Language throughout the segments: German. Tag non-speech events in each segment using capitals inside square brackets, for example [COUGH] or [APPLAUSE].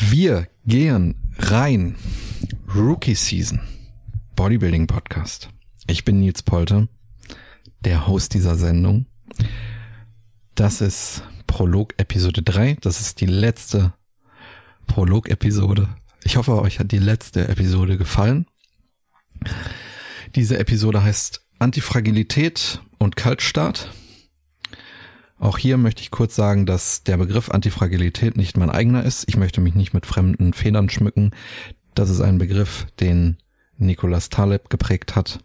Wir gehen rein. Rookie Season. Bodybuilding Podcast. Ich bin Nils Polter, der Host dieser Sendung. Das ist Prolog Episode 3. Das ist die letzte Prolog Episode. Ich hoffe, euch hat die letzte Episode gefallen. Diese Episode heißt Antifragilität und Kaltstart. Auch hier möchte ich kurz sagen, dass der Begriff Antifragilität nicht mein eigener ist. Ich möchte mich nicht mit fremden Federn schmücken. Das ist ein Begriff, den Nicolas Taleb geprägt hat.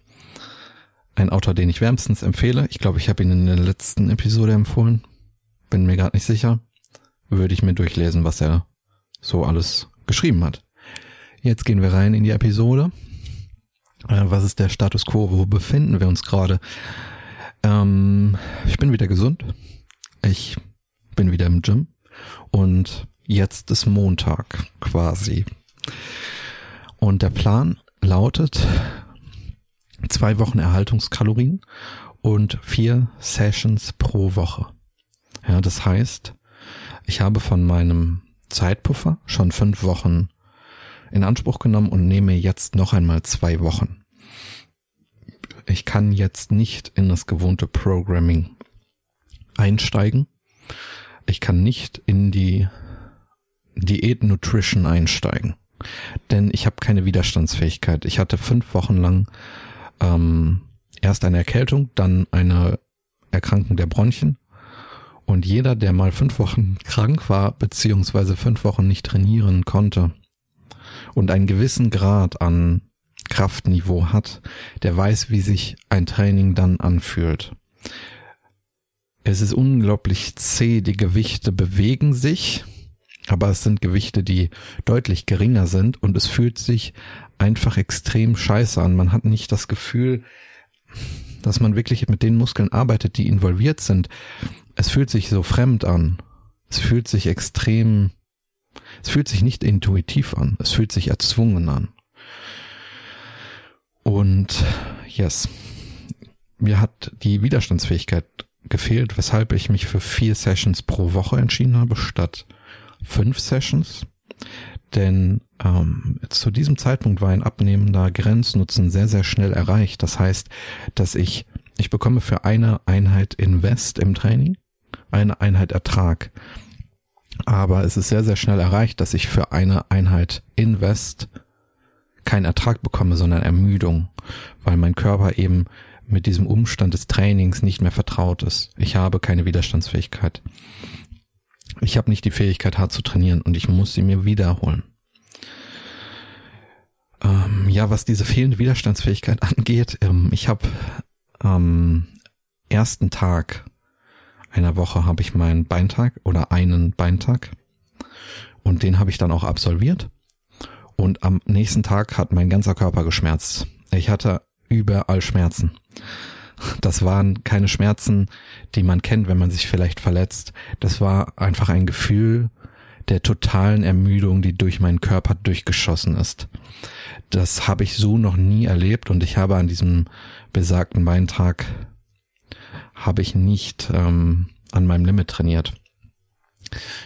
Ein Autor, den ich wärmstens empfehle. Ich glaube, ich habe ihn in der letzten Episode empfohlen. Bin mir gerade nicht sicher. Würde ich mir durchlesen, was er so alles geschrieben hat. Jetzt gehen wir rein in die Episode. Äh, was ist der Status quo? Wo befinden wir uns gerade? Ähm, ich bin wieder gesund. Ich bin wieder im Gym und jetzt ist Montag quasi. Und der Plan lautet zwei Wochen Erhaltungskalorien und vier Sessions pro Woche. Ja, das heißt, ich habe von meinem Zeitpuffer schon fünf Wochen in Anspruch genommen und nehme jetzt noch einmal zwei Wochen. Ich kann jetzt nicht in das gewohnte Programming einsteigen. Ich kann nicht in die Diät Nutrition einsteigen, denn ich habe keine Widerstandsfähigkeit. Ich hatte fünf Wochen lang ähm, erst eine Erkältung, dann eine Erkrankung der Bronchien. Und jeder, der mal fünf Wochen [LAUGHS] krank war, beziehungsweise fünf Wochen nicht trainieren konnte und einen gewissen Grad an Kraftniveau hat, der weiß, wie sich ein Training dann anfühlt. Es ist unglaublich zäh, die Gewichte bewegen sich, aber es sind Gewichte, die deutlich geringer sind und es fühlt sich einfach extrem scheiße an. Man hat nicht das Gefühl, dass man wirklich mit den Muskeln arbeitet, die involviert sind. Es fühlt sich so fremd an. Es fühlt sich extrem, es fühlt sich nicht intuitiv an. Es fühlt sich erzwungen an. Und yes, mir hat die Widerstandsfähigkeit gefehlt, weshalb ich mich für vier Sessions pro Woche entschieden habe, statt fünf Sessions. Denn ähm, zu diesem Zeitpunkt war ein abnehmender Grenznutzen sehr, sehr schnell erreicht. Das heißt, dass ich, ich bekomme für eine Einheit Invest im Training, eine Einheit Ertrag. Aber es ist sehr, sehr schnell erreicht, dass ich für eine Einheit Invest keinen Ertrag bekomme, sondern Ermüdung, weil mein Körper eben mit diesem Umstand des Trainings nicht mehr vertraut ist. Ich habe keine Widerstandsfähigkeit. Ich habe nicht die Fähigkeit, hart zu trainieren und ich muss sie mir wiederholen. Ähm, ja, was diese fehlende Widerstandsfähigkeit [LAUGHS] angeht, ähm, ich habe am ersten Tag einer Woche habe ich meinen Beintag oder einen Beintag und den habe ich dann auch absolviert. Und am nächsten Tag hat mein ganzer Körper geschmerzt. Ich hatte überall Schmerzen. Das waren keine Schmerzen, die man kennt, wenn man sich vielleicht verletzt. Das war einfach ein Gefühl der totalen Ermüdung, die durch meinen Körper durchgeschossen ist. Das habe ich so noch nie erlebt und ich habe an diesem besagten Beintag habe ich nicht ähm, an meinem Limit trainiert.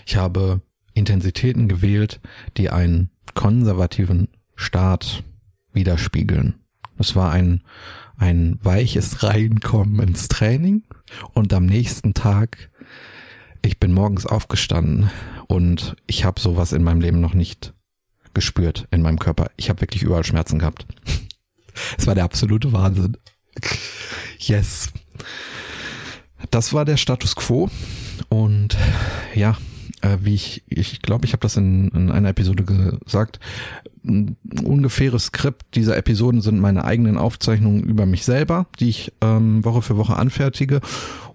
Ich habe Intensitäten gewählt, die einen konservativen Start widerspiegeln. Es war ein, ein weiches Reinkommen ins Training und am nächsten Tag, ich bin morgens aufgestanden und ich habe sowas in meinem Leben noch nicht gespürt in meinem Körper. Ich habe wirklich überall Schmerzen gehabt. [LAUGHS] Es war der absolute Wahnsinn. Yes. Das war der Status quo und ja, äh, wie ich, ich glaube, ich habe das in, in einer Episode gesagt, ein ungefähres Skript dieser Episoden sind meine eigenen Aufzeichnungen über mich selber, die ich ähm, Woche für Woche anfertige.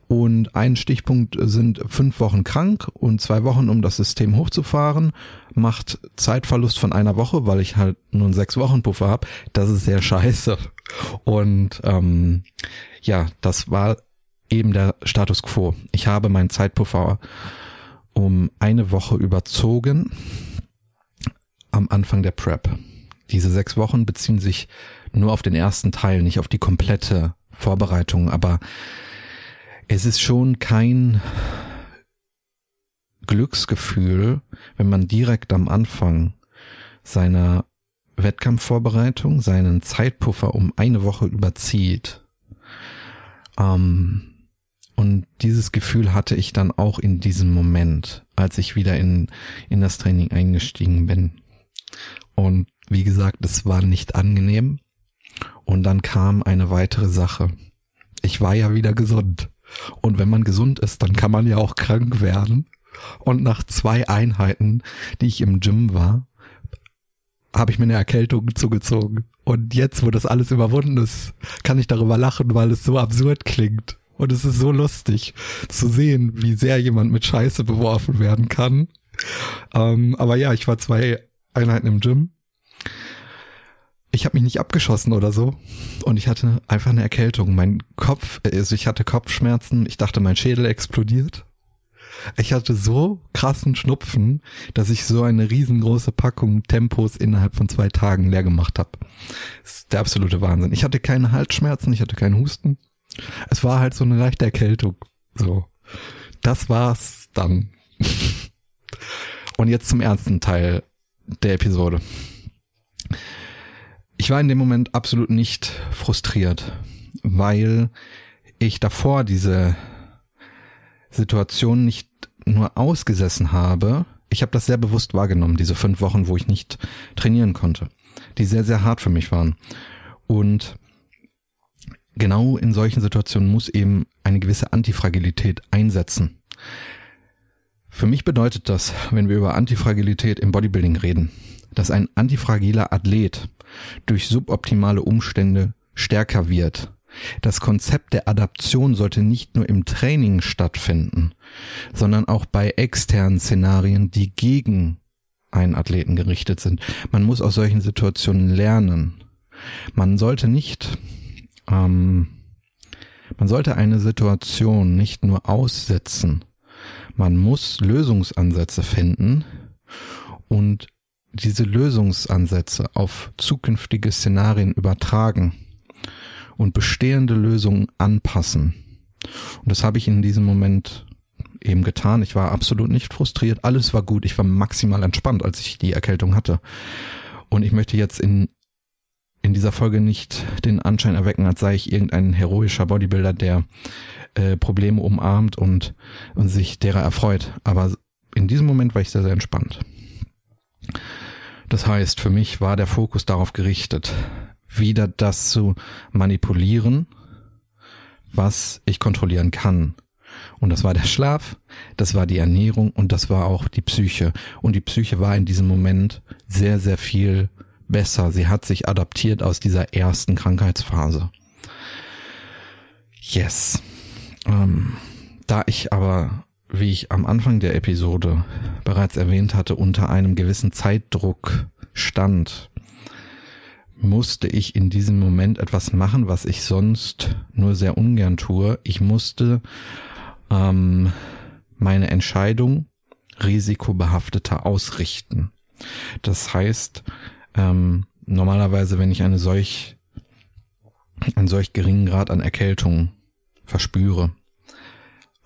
Und ein Stichpunkt sind fünf Wochen krank und zwei Wochen, um das System hochzufahren, macht Zeitverlust von einer Woche, weil ich halt nur einen sechs Wochen Puffer habe. Das ist sehr scheiße. Und ähm, ja, das war eben der Status quo. Ich habe meinen Zeitpuffer um eine Woche überzogen am Anfang der Prep. Diese sechs Wochen beziehen sich nur auf den ersten Teil, nicht auf die komplette Vorbereitung, aber es ist schon kein Glücksgefühl, wenn man direkt am Anfang seiner Wettkampfvorbereitung seinen Zeitpuffer um eine Woche überzieht. Ähm, und dieses Gefühl hatte ich dann auch in diesem Moment, als ich wieder in, in das Training eingestiegen bin. Und wie gesagt, es war nicht angenehm. Und dann kam eine weitere Sache. Ich war ja wieder gesund. Und wenn man gesund ist, dann kann man ja auch krank werden. Und nach zwei Einheiten, die ich im Gym war, habe ich mir eine Erkältung zugezogen. Und jetzt, wo das alles überwunden ist, kann ich darüber lachen, weil es so absurd klingt. Und es ist so lustig zu sehen, wie sehr jemand mit Scheiße beworfen werden kann. Ähm, aber ja, ich war zwei Einheiten im Gym. Ich habe mich nicht abgeschossen oder so. Und ich hatte einfach eine Erkältung. Mein Kopf, also ich hatte Kopfschmerzen. Ich dachte, mein Schädel explodiert. Ich hatte so krassen Schnupfen, dass ich so eine riesengroße Packung Tempos innerhalb von zwei Tagen leer gemacht habe. Das ist der absolute Wahnsinn. Ich hatte keine Halsschmerzen, ich hatte keinen Husten. Es war halt so eine leichte Erkältung. So. Das war's dann. Und jetzt zum ernsten Teil der Episode. Ich war in dem Moment absolut nicht frustriert, weil ich davor diese Situation nicht nur ausgesessen habe, ich habe das sehr bewusst wahrgenommen, diese fünf Wochen, wo ich nicht trainieren konnte, die sehr, sehr hart für mich waren. Und genau in solchen Situationen muss eben eine gewisse Antifragilität einsetzen. Für mich bedeutet das, wenn wir über Antifragilität im Bodybuilding reden, dass ein antifragiler Athlet durch suboptimale Umstände stärker wird, das Konzept der Adaption sollte nicht nur im Training stattfinden, sondern auch bei externen Szenarien, die gegen einen Athleten gerichtet sind. Man muss aus solchen Situationen lernen. Man sollte nicht, ähm, man sollte eine Situation nicht nur aussetzen. Man muss Lösungsansätze finden und diese Lösungsansätze auf zukünftige Szenarien übertragen und bestehende Lösungen anpassen. Und das habe ich in diesem Moment eben getan. Ich war absolut nicht frustriert. Alles war gut. Ich war maximal entspannt, als ich die Erkältung hatte. Und ich möchte jetzt in, in dieser Folge nicht den Anschein erwecken, als sei ich irgendein heroischer Bodybuilder, der äh, Probleme umarmt und, und sich derer erfreut. Aber in diesem Moment war ich sehr, sehr entspannt. Das heißt, für mich war der Fokus darauf gerichtet, wieder das zu manipulieren, was ich kontrollieren kann. Und das war der Schlaf, das war die Ernährung und das war auch die Psyche. Und die Psyche war in diesem Moment sehr, sehr viel besser. Sie hat sich adaptiert aus dieser ersten Krankheitsphase. Yes. Ähm, da ich aber, wie ich am Anfang der Episode bereits erwähnt hatte, unter einem gewissen Zeitdruck stand, musste ich in diesem Moment etwas machen, was ich sonst nur sehr ungern tue. Ich musste ähm, meine Entscheidung risikobehafteter ausrichten. Das heißt, ähm, normalerweise, wenn ich eine solch, einen solch geringen Grad an Erkältung verspüre,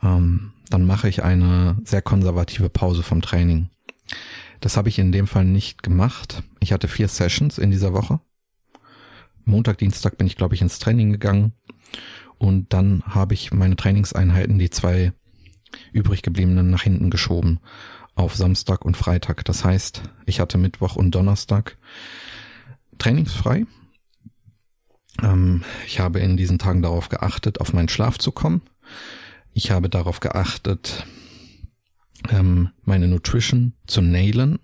ähm, dann mache ich eine sehr konservative Pause vom Training. Das habe ich in dem Fall nicht gemacht. Ich hatte vier Sessions in dieser Woche Montag, Dienstag bin ich, glaube ich, ins Training gegangen. Und dann habe ich meine Trainingseinheiten, die zwei übrig gebliebenen, nach hinten geschoben auf Samstag und Freitag. Das heißt, ich hatte Mittwoch und Donnerstag trainingsfrei. Ähm, ich habe in diesen Tagen darauf geachtet, auf meinen Schlaf zu kommen. Ich habe darauf geachtet, ähm, meine Nutrition zu nailen,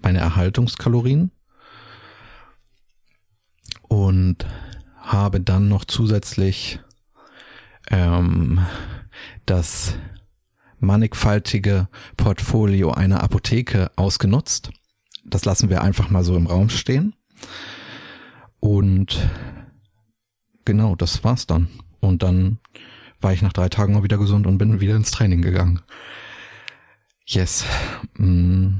meine Erhaltungskalorien und habe dann noch zusätzlich ähm, das mannigfaltige Portfolio einer Apotheke ausgenutzt. Das lassen wir einfach mal so im Raum stehen. Und genau, das war's dann. Und dann war ich nach drei Tagen mal wieder gesund und bin wieder ins Training gegangen. Yes. Mm.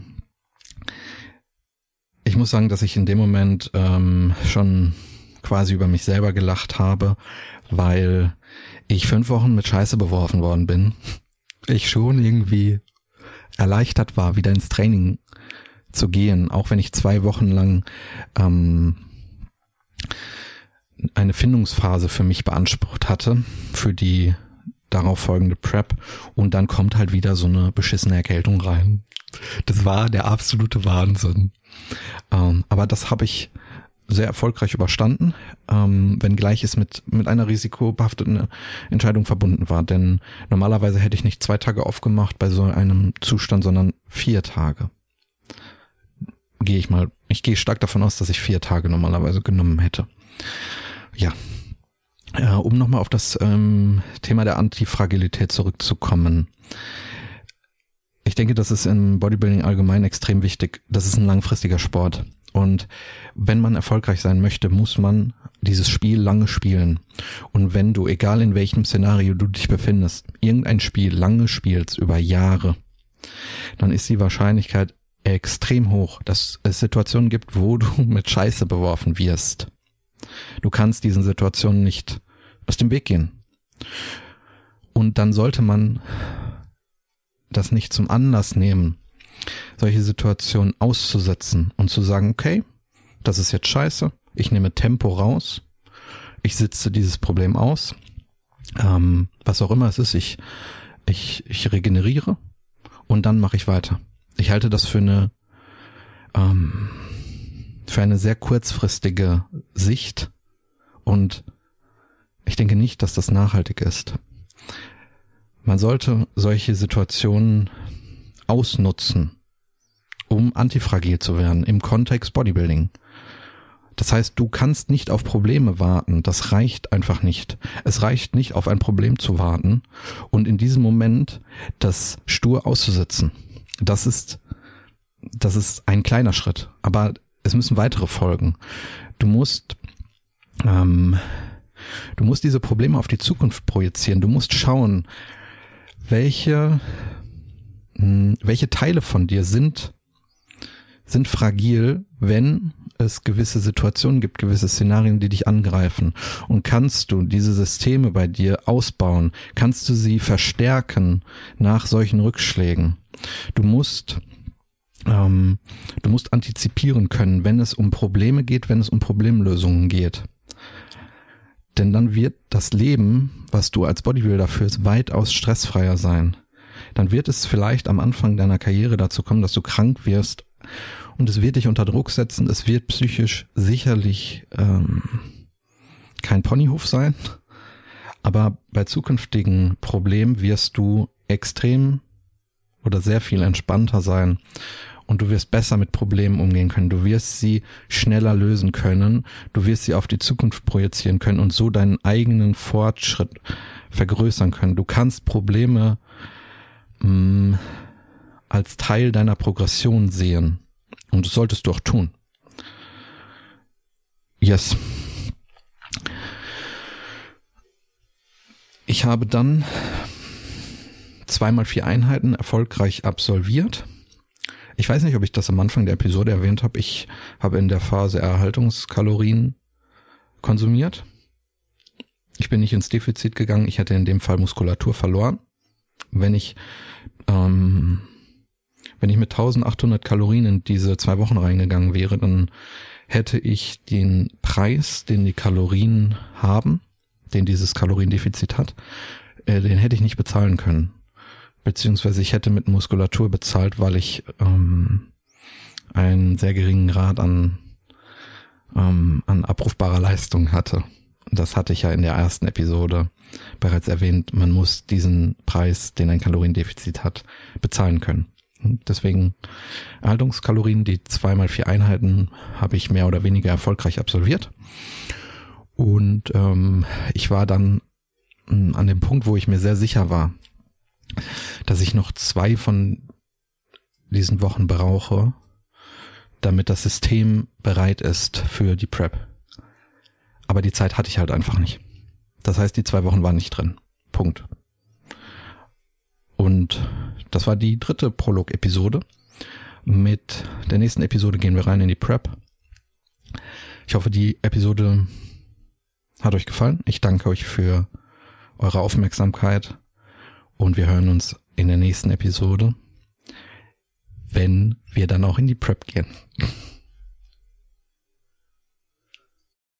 Ich muss sagen, dass ich in dem Moment ähm, schon quasi über mich selber gelacht habe, weil ich fünf Wochen mit Scheiße beworfen worden bin. Ich schon irgendwie erleichtert war, wieder ins Training zu gehen, auch wenn ich zwei Wochen lang ähm, eine Findungsphase für mich beansprucht hatte, für die darauf folgende Prep und dann kommt halt wieder so eine beschissene Erkältung rein. Das war der absolute Wahnsinn. Ähm, aber das habe ich sehr erfolgreich überstanden, ähm, wenngleich es mit, mit einer risikobehafteten Entscheidung verbunden war. Denn normalerweise hätte ich nicht zwei Tage aufgemacht bei so einem Zustand, sondern vier Tage. Gehe ich mal, ich gehe stark davon aus, dass ich vier Tage normalerweise genommen hätte. Ja. Äh, um nochmal auf das ähm, Thema der Antifragilität zurückzukommen. Ich denke, das ist im Bodybuilding allgemein extrem wichtig. Das ist ein langfristiger Sport. Und wenn man erfolgreich sein möchte, muss man dieses Spiel lange spielen. Und wenn du, egal in welchem Szenario du dich befindest, irgendein Spiel lange spielst, über Jahre, dann ist die Wahrscheinlichkeit extrem hoch, dass es Situationen gibt, wo du [LAUGHS] mit Scheiße beworfen wirst. Du kannst diesen Situationen nicht aus dem Weg gehen. Und dann sollte man das nicht zum Anlass nehmen, solche Situationen auszusetzen und zu sagen, okay, das ist jetzt scheiße, ich nehme Tempo raus, ich sitze dieses Problem aus, ähm, was auch immer es ist, ich, ich, ich regeneriere und dann mache ich weiter. Ich halte das für eine, ähm, für eine sehr kurzfristige Sicht und ich denke nicht, dass das nachhaltig ist. Man sollte solche Situationen ausnutzen, um antifragil zu werden im Kontext Bodybuilding. Das heißt, du kannst nicht auf Probleme warten. Das reicht einfach nicht. Es reicht nicht, auf ein Problem zu warten und in diesem Moment das stur auszusetzen. Das ist, das ist ein kleiner Schritt. Aber es müssen weitere folgen. Du musst, ähm, du musst diese Probleme auf die Zukunft projizieren. Du musst schauen, welche, hm, welche Teile von dir sind, sind fragil, wenn es gewisse Situationen gibt, gewisse Szenarien, die dich angreifen. Und kannst du diese Systeme bei dir ausbauen? Kannst du sie verstärken nach solchen Rückschlägen? Du musst ähm, du musst antizipieren können, wenn es um Probleme geht, wenn es um Problemlösungen geht. Denn dann wird das Leben, was du als Bodybuilder führst, weitaus stressfreier sein. Dann wird es vielleicht am Anfang deiner Karriere dazu kommen, dass du krank wirst und es wird dich unter Druck setzen. Es wird psychisch sicherlich ähm, kein Ponyhof sein, aber bei zukünftigen Problemen wirst du extrem oder sehr viel entspannter sein und du wirst besser mit Problemen umgehen können. Du wirst sie schneller lösen können. Du wirst sie auf die Zukunft projizieren können und so deinen eigenen Fortschritt vergrößern können. Du kannst Probleme mh, mm, als Teil deiner Progression sehen. Und das solltest du auch tun. Yes. Ich habe dann zweimal vier Einheiten erfolgreich absolviert ich weiß nicht, ob ich das am Anfang der Episode erwähnt habe. Ich habe in der Phase Erhaltungskalorien konsumiert. Ich bin nicht ins Defizit gegangen. Ich hätte in dem Fall Muskulatur verloren. Wenn ich, ähm, wenn ich mit 1800 Kalorien in diese zwei Wochen reingegangen wäre, dann hätte ich den Preis, den die Kalorien haben, den dieses Kaloriendefizit hat, äh, den hätte ich nicht bezahlen können beziehungsweise ich hätte mit Muskulatur bezahlt, weil ich ähm, einen sehr geringen Grad an, ähm, an abrufbarer Leistung hatte. Das hatte ich ja in der ersten Episode bereits erwähnt. Man muss diesen Preis, den ein Kaloriendefizit hat, bezahlen können. Deswegen Erhaltungskalorien, die zweimal vier Einheiten, habe ich mehr oder weniger erfolgreich absolviert. Und ähm, ich war dann hm, an dem Punkt, wo ich mir sehr sicher war, dass ich noch zwei von diesen Wochen brauche, damit das System bereit ist für die Prep. Aber die Zeit hatte ich halt einfach nicht. Das heißt, die zwei Wochen waren nicht drin. Punkt. Und das war die dritte Prolog-Episode. Mit der nächsten Episode gehen wir rein in die Prep. Ich hoffe, die Episode hat euch gefallen. Ich danke euch für eure Aufmerksamkeit und wir hören uns in der nächsten Episode. wenn wir dann auch in die Prep gehen.